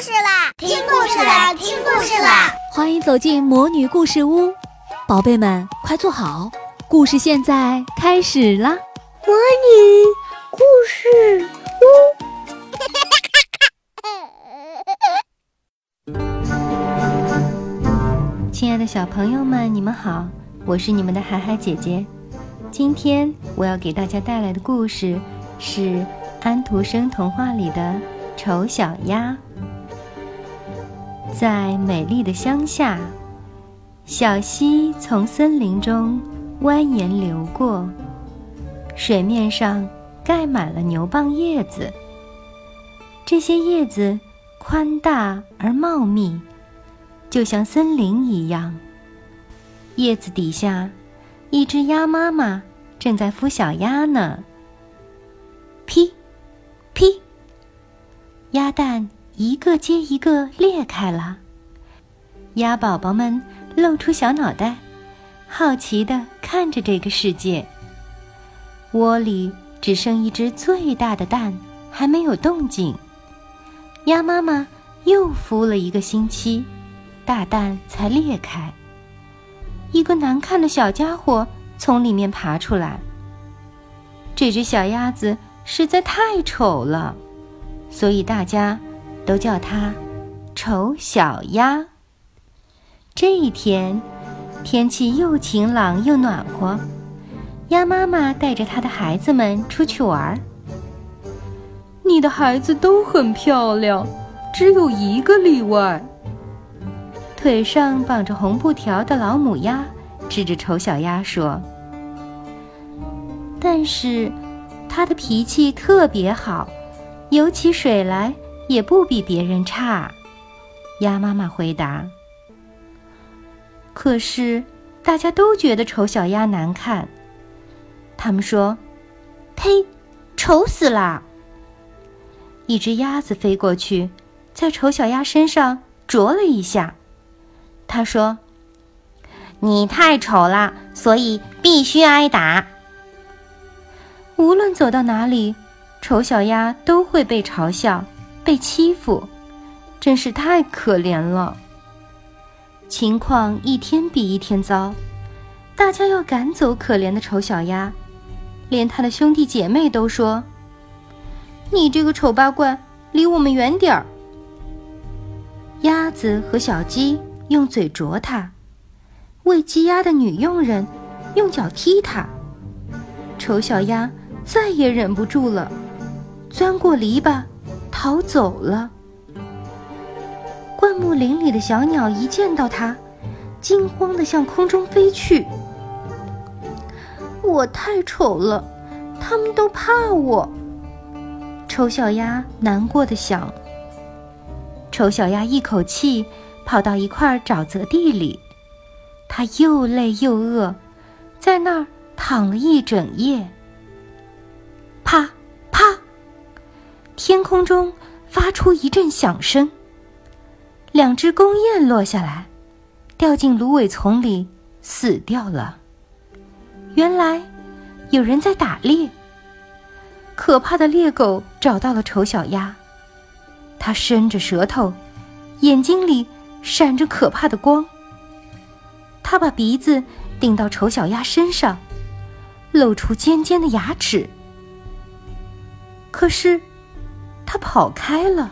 事啦！听故事啦！听故事啦！欢迎走进魔女故事屋，宝贝们快坐好，故事现在开始啦！魔女故事屋，亲爱的小朋友们，你们好，我是你们的海海姐姐。今天我要给大家带来的故事是安徒生童话里的《丑小鸭》。在美丽的乡下，小溪从森林中蜿蜒流过，水面上盖满了牛蒡叶子。这些叶子宽大而茂密，就像森林一样。叶子底下。一只鸭妈妈正在孵小鸭呢。噼，噼，鸭蛋一个接一个裂开了，鸭宝宝们露出小脑袋，好奇地看着这个世界。窝里只剩一只最大的蛋还没有动静。鸭妈妈又孵了一个星期，大蛋才裂开。一个难看的小家伙从里面爬出来。这只小鸭子实在太丑了，所以大家都叫它“丑小鸭”。这一天，天气又晴朗又暖和，鸭妈妈带着它的孩子们出去玩。你的孩子都很漂亮，只有一个例外。腿上绑着红布条的老母鸭指着丑小鸭说：“但是，它的脾气特别好，游起水来也不比别人差。”鸭妈妈回答。可是，大家都觉得丑小鸭难看，他们说：“呸，丑死了！”一只鸭子飞过去，在丑小鸭身上啄了一下。他说：“你太丑了，所以必须挨打。无论走到哪里，丑小鸭都会被嘲笑、被欺负，真是太可怜了。情况一天比一天糟，大家要赶走可怜的丑小鸭，连他的兄弟姐妹都说：‘你这个丑八怪，离我们远点儿。’鸭子和小鸡。”用嘴啄它，喂鸡鸭的女佣人用脚踢它。丑小鸭再也忍不住了，钻过篱笆逃走了。灌木林里的小鸟一见到它，惊慌的向空中飞去。我太丑了，它们都怕我。丑小鸭难过的想。丑小鸭一口气。跑到一块沼泽地里，它又累又饿，在那儿躺了一整夜。天空中发出一阵响声，两只公雁落下来，掉进芦苇丛里死掉了。原来有人在打猎。可怕的猎狗找到了丑小鸭，它伸着舌头，眼睛里。闪着可怕的光。它把鼻子顶到丑小鸭身上，露出尖尖的牙齿。可是，他跑开了。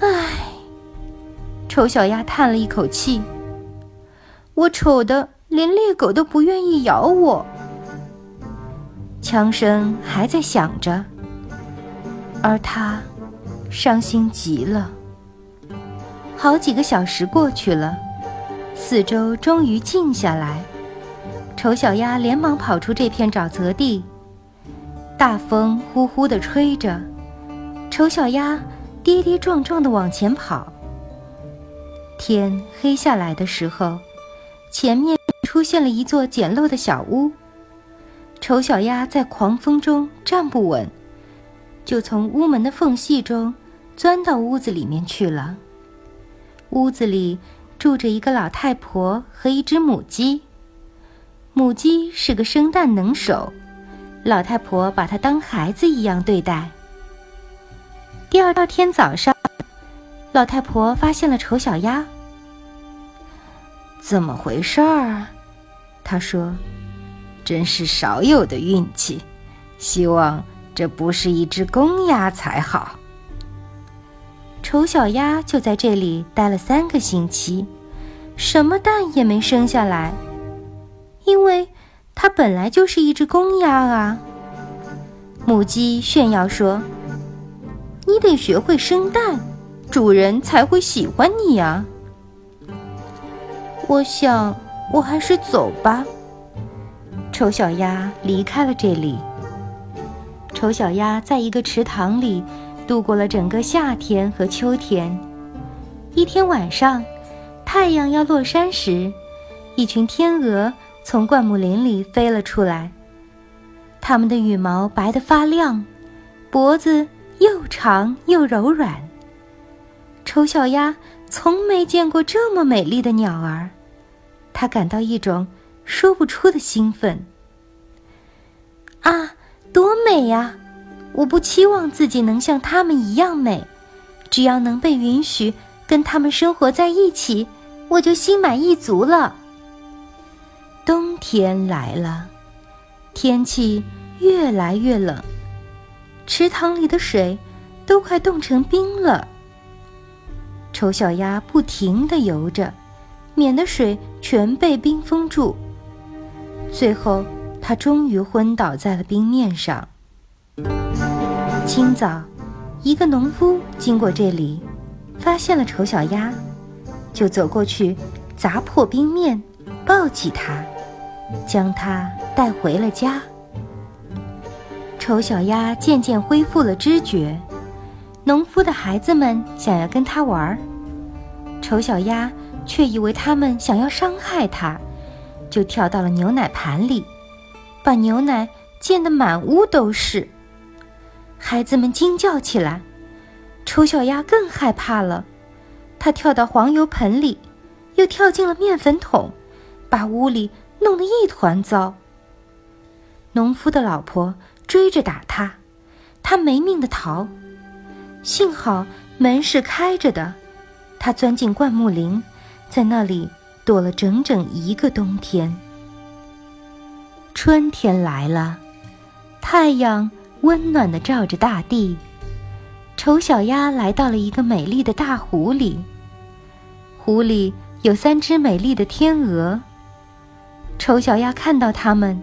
唉，丑小鸭叹了一口气：“我丑的连猎狗都不愿意咬我。”枪声还在响着，而他伤心极了。好几个小时过去了，四周终于静下来。丑小鸭连忙跑出这片沼泽地，大风呼呼地吹着，丑小鸭跌跌撞撞地往前跑。天黑下来的时候，前面出现了一座简陋的小屋。丑小鸭在狂风中站不稳，就从屋门的缝隙中钻到屋子里面去了。屋子里住着一个老太婆和一只母鸡。母鸡是个生蛋能手，老太婆把它当孩子一样对待。第二天早上，老太婆发现了丑小鸭。怎么回事儿？她说：“真是少有的运气，希望这不是一只公鸭才好。”丑小鸭就在这里待了三个星期，什么蛋也没生下来，因为它本来就是一只公鸭啊。母鸡炫耀说：“你得学会生蛋，主人才会喜欢你呀。”我想，我还是走吧。丑小鸭离开了这里。丑小鸭在一个池塘里。度过了整个夏天和秋天。一天晚上，太阳要落山时，一群天鹅从灌木林里飞了出来。它们的羽毛白得发亮，脖子又长又柔软。丑小鸭从没见过这么美丽的鸟儿，它感到一种说不出的兴奋。啊，多美呀！我不期望自己能像他们一样美，只要能被允许跟他们生活在一起，我就心满意足了。冬天来了，天气越来越冷，池塘里的水都快冻成冰了。丑小鸭不停地游着，免得水全被冰封住。最后，它终于昏倒在了冰面上。清早，一个农夫经过这里，发现了丑小鸭，就走过去，砸破冰面，抱起它，将它带回了家。丑小鸭渐渐恢复了知觉，农夫的孩子们想要跟它玩，丑小鸭却以为他们想要伤害它，就跳到了牛奶盘里，把牛奶溅得满屋都是。孩子们惊叫起来，丑小鸭更害怕了。它跳到黄油盆里，又跳进了面粉桶，把屋里弄得一团糟。农夫的老婆追着打他，他没命的逃。幸好门是开着的，他钻进灌木林，在那里躲了整整一个冬天。春天来了，太阳。温暖的照着大地，丑小鸭来到了一个美丽的大湖里。湖里有三只美丽的天鹅。丑小鸭看到它们，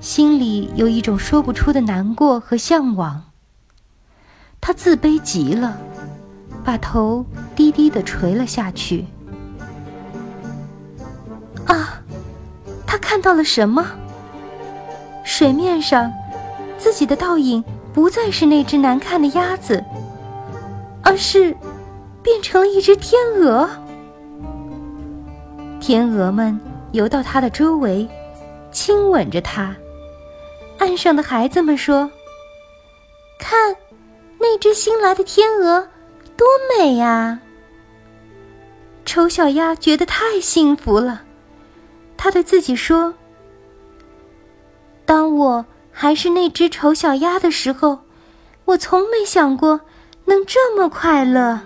心里有一种说不出的难过和向往。它自卑极了，把头低低的垂了下去。啊，它看到了什么？水面上。自己的倒影不再是那只难看的鸭子，而是变成了一只天鹅。天鹅们游到它的周围，亲吻着它。岸上的孩子们说：“看，那只新来的天鹅，多美呀！”丑小鸭觉得太幸福了，它对自己说：“当我……”还是那只丑小鸭的时候，我从没想过能这么快乐。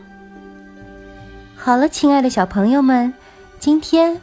好了，亲爱的小朋友们，今天